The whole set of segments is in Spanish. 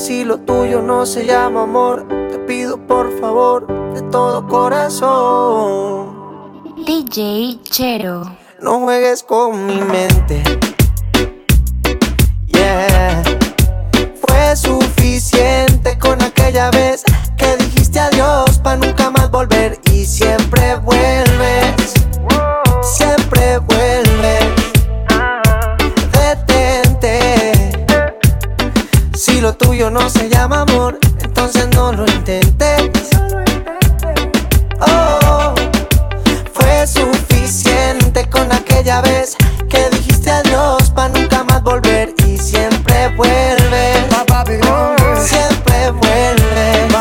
Si lo tuyo no se llama amor, te pido por favor de todo corazón. DJ Chero. No juegues con mi mente. Yeah. Fue suficiente con aquella vez que dijiste adiós para nunca más volver entonces no lo intentes. Oh, fue suficiente con aquella vez que dijiste adiós para nunca más volver y siempre vuelves. Siempre vuelves.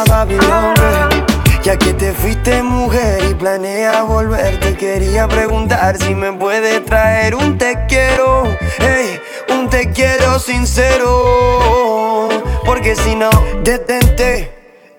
Ya que te fuiste mujer y planeas volver, te quería preguntar si me puedes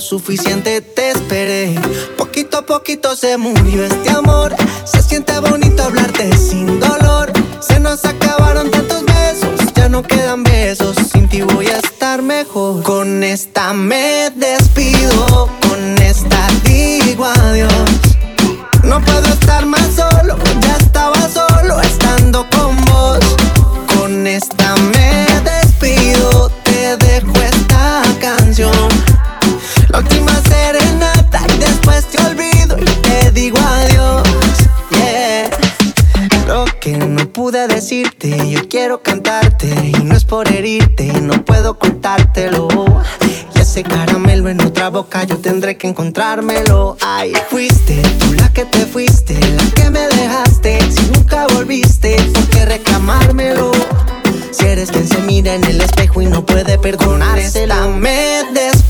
suficiente te esperé. Poquito a poquito se murió este amor, se siente bonito hablarte sin dolor. Se nos acabaron tantos besos, ya no quedan besos, sin ti voy a estar mejor. Con esta me despido, con esta digo adiós. No puedo estar más solo, ya estaba solo estando. Con decirte, yo quiero cantarte y no es por herirte, no puedo contártelo. Y ese caramelo en otra boca yo tendré que encontrármelo. Ay, fuiste tú la que te fuiste, la que me dejaste. Si nunca volviste, ¿por qué reclamármelo? Si eres quien se mira en el espejo y no puede perdonársela, me despido.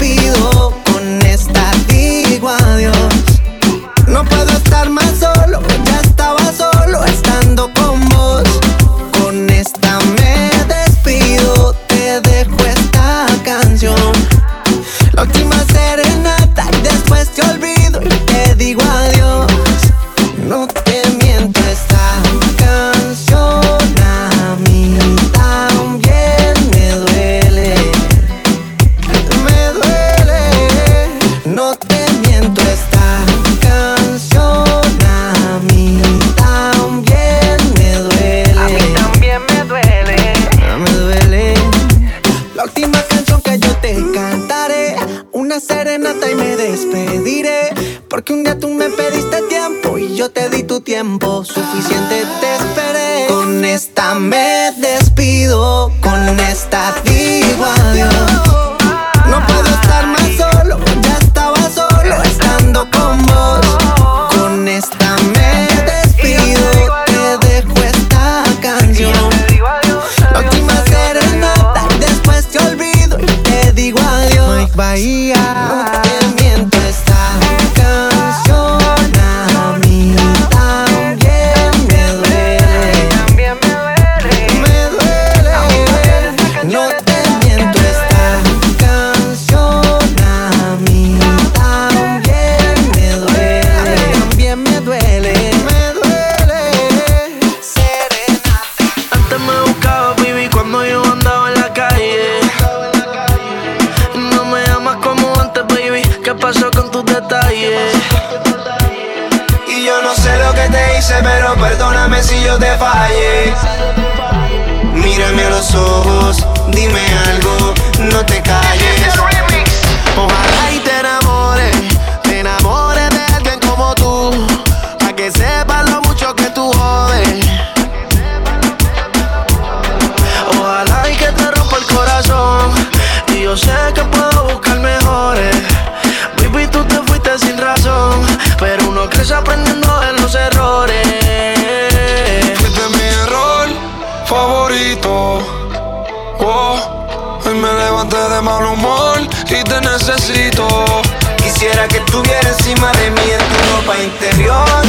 encima de mí en tu ropa interior.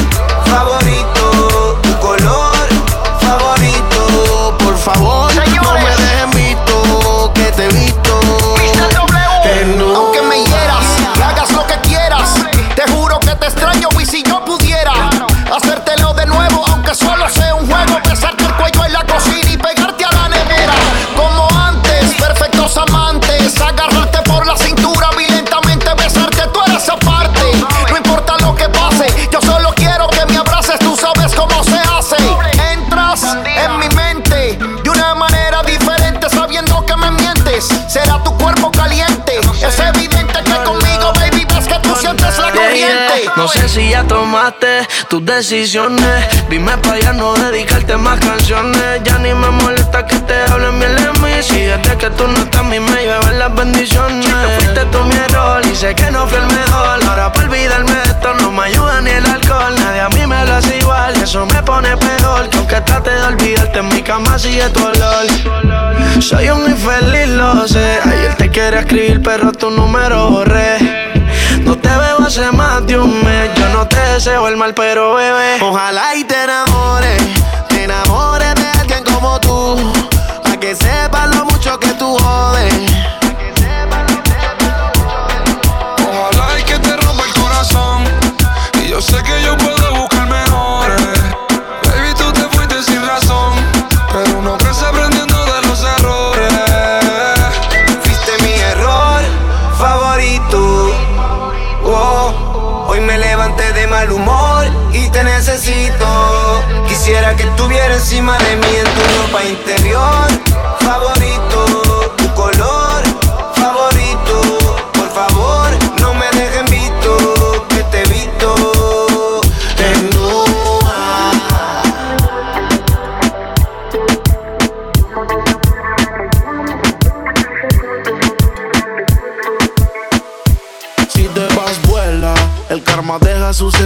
Favor No sé si ya tomaste tus decisiones. Dime para ya no dedicarte más canciones. Ya ni me molesta que te hablen bien de mí. Si desde que tú no estás, a mí me llevan las bendiciones. Fuiste tú mi error y sé que no fui el mejor. Ahora para olvidarme de esto no me ayuda ni el alcohol. Nadie a mí me lo hace igual. Eso me pone peor. Que aunque trate de olvidarte, en mi cama sigue tu olor. Soy un infeliz, lo sé. Ayer te quería escribir, pero tu número borré. Te veo hace más de un mes. Yo no te deseo el mal, pero bebé. Ojalá y te enamores. Te enamores de alguien como tú. Pa' que sepas lo mucho que tú jodes. mal humor y te necesito. Quisiera que estuviera encima de mí en tu ropa interior. Favorito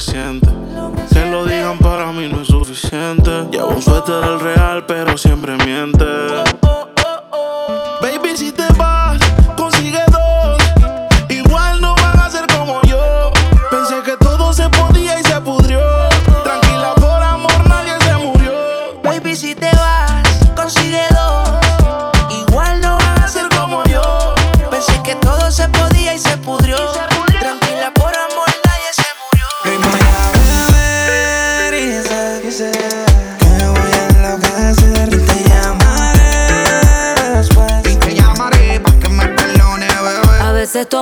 que lo digan para mí no es suficiente. Llevo un suéter del real, pero siempre miente.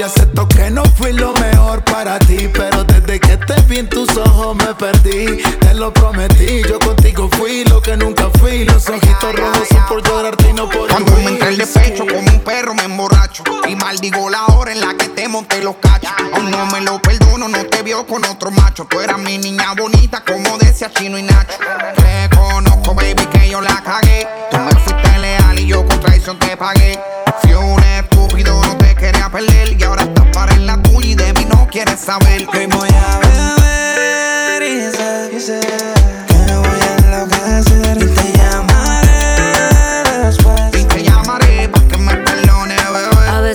I said.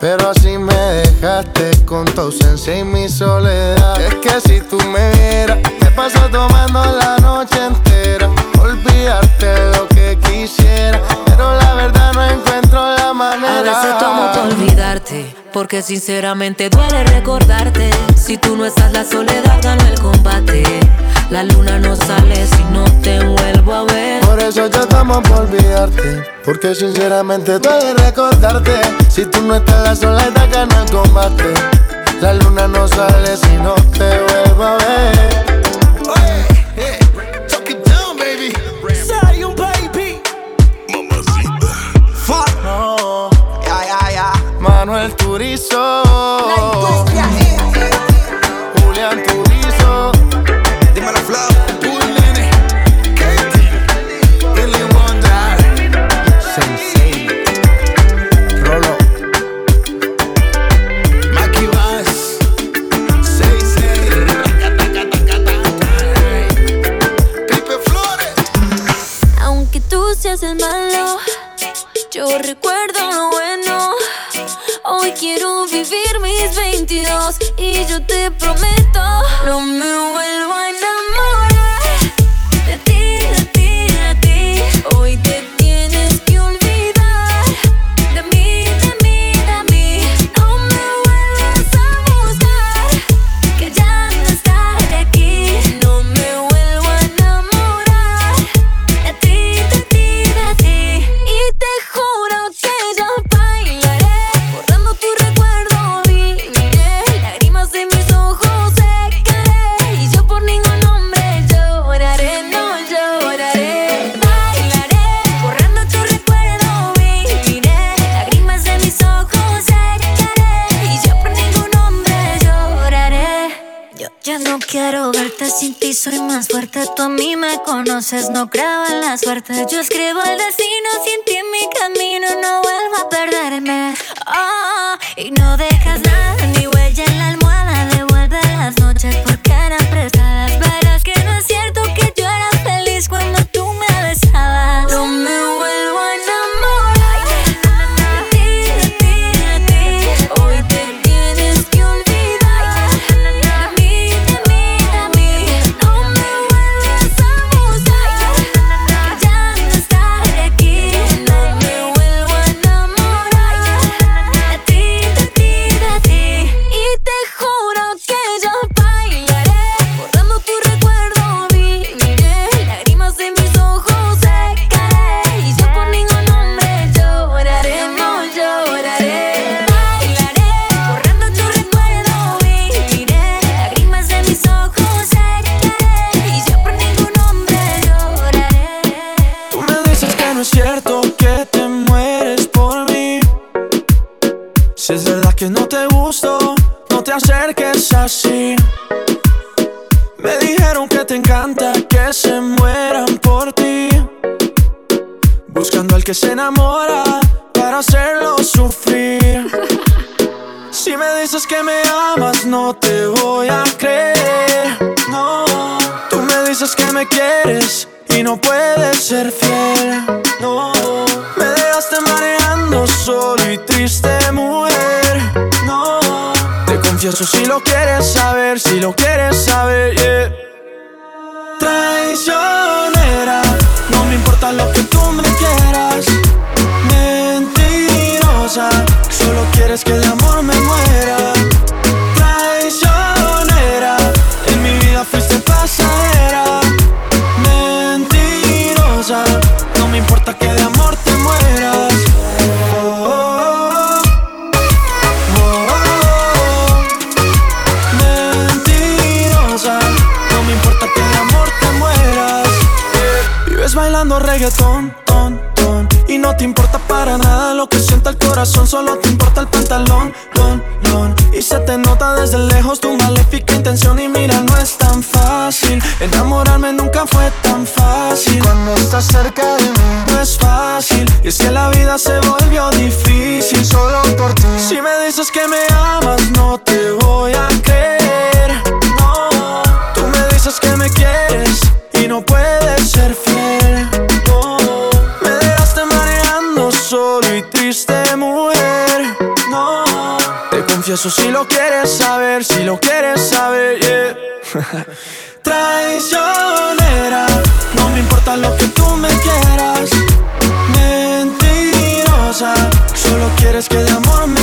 Pero así me dejaste con tu ausencia y mi soledad. Es que si tú me vieras, me paso tomando la noche entera. Olvidarte lo que quisiera, pero la verdad no encuentro la manera. A veces tomo para olvidarte, porque sinceramente duele recordarte. Si tú no estás, la soledad gana el combate. La luna no sale si no te vuelvo a ver. Por eso yo tomo por olvidarte, porque sinceramente duele recordarte. Si tú no estás, la soledad gana el combate. La luna no sale si no te vuelvo a ver. Manuel Turizo. 你就对。no creo en la suerte. Yo escribo el destino. Para hacerlo sufrir. Si me dices que me amas, no te voy a creer. No, tú me dices que me quieres y no puedes ser fiel. No, me dejaste mareando solo y triste, mujer. No, te confieso si lo quieres saber, si lo quieres saber, yeah. Traicionera, no me importa lo que tú me quieras. Solo quieres que de amor me muera. Traicionera, en mi vida fuiste pasajera. Mentirosa, no me importa que de amor te mueras. Oh, oh, oh. Mentirosa, no me importa que de amor te mueras. Vives bailando reggaetón, te importa para nada lo que sienta el corazón Solo te importa el pantalón, don, don. Y se te nota desde lejos tu maléfica intención Y mira, no es tan fácil. Enamorarme nunca fue tan fácil. Cuando estás cerca de mí, No es fácil. Y es que la vida se volvió difícil. solo por ti. si me dices que me amas, confieso si lo quieres saber, si lo quieres saber, yeah. Traicionera, no me importa lo que tú me quieras. Mentirosa, solo quieres que de amor me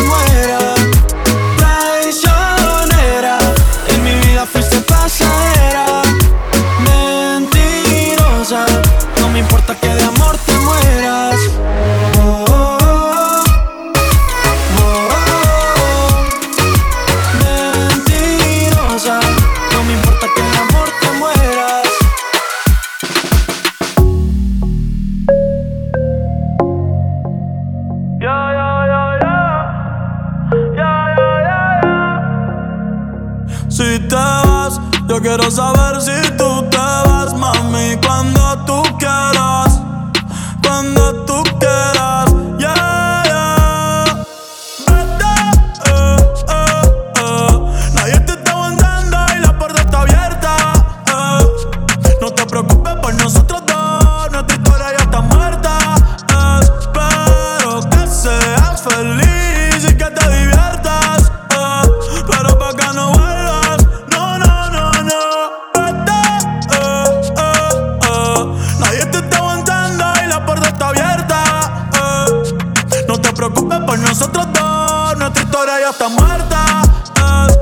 ya está muerta.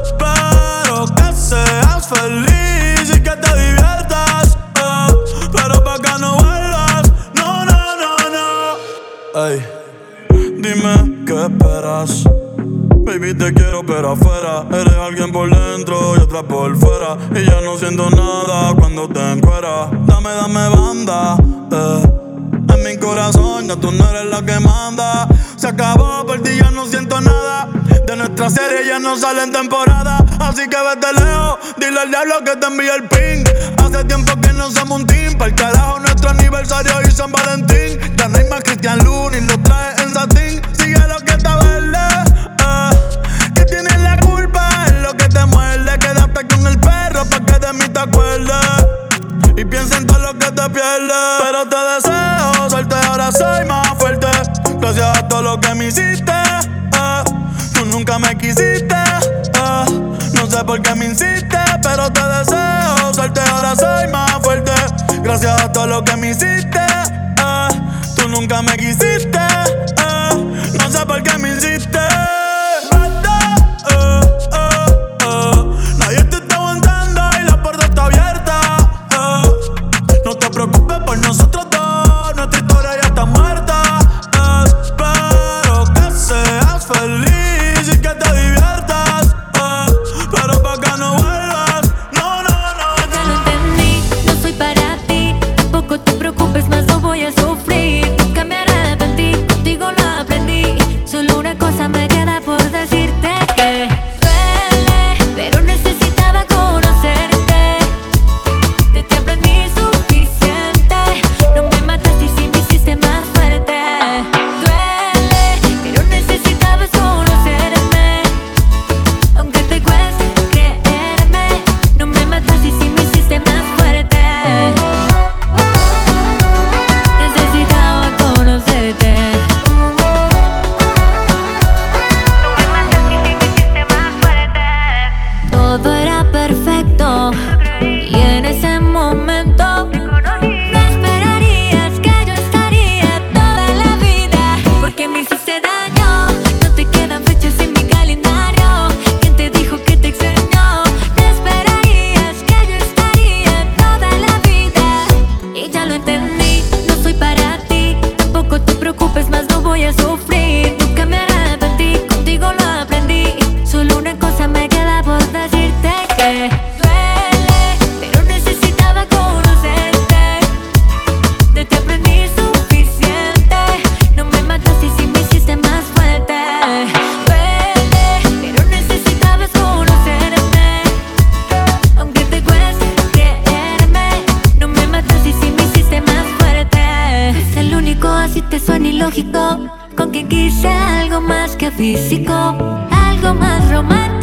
Espero que seas feliz y que te diviertas. eh. Pero pa' que no vuelvas, no, no, no, no. Ey, dime qué esperas. Baby, te quiero, pero afuera. Eres alguien por dentro y otra por fuera. Y ya no siento nada cuando te no sale en temporada. Así que vete lejos, dile al diablo que te envíe el ping. Hace tiempo que no somos un team. Para el carajo, nuestro aniversario y San Valentín. Ya no hay más Cristian Luna y lo trae en satín. Sigue lo que está verde. eh. Que tienes la culpa, es lo que te muerde. Quédate con el perro pa' que de mí te acuerdes. Y piensa en todo lo que te pierdes. Pero te deseo suerte, ahora soy más fuerte. Gracias a todo lo que me hiciste. Nunca me quisiste. eh. No sé por qué me insiste, pero te deseo suerte, ahora soy más fuerte. Gracias a todo lo que me hiciste. eh. Tú nunca me quisiste. eh. No sé por qué me insiste. Físico, algo más romántico,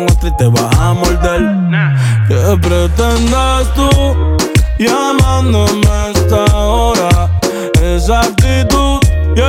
con otra y te vas a morder. ¿Qué pretendes tú llamándome a esta hora? Esa actitud, yeah,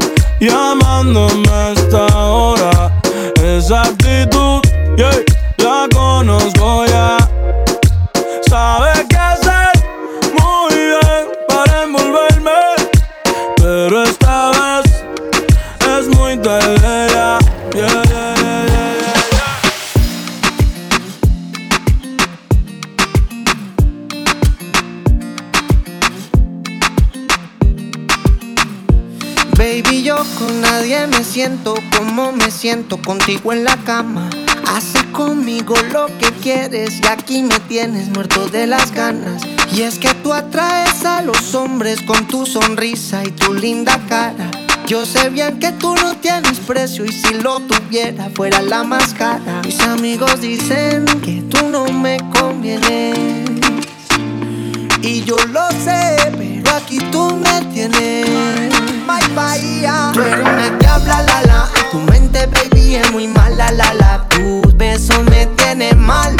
llamándome a esta hora? Esa actitud, yeah, la conozco ya. Contigo en la cama. Haces conmigo lo que quieres y aquí me tienes muerto de las ganas. Y es que tú atraes a los hombres con tu sonrisa y tu linda cara. Yo sé bien que tú no tienes precio y si lo tuviera fuera la más cara. Mis amigos dicen que tú no me convienes. Y yo lo sé, pero aquí tú me tienes. Bye. ya. Tú eres una diabla, la la. Baby, es muy mala, la la. Tus besos me tienen mal.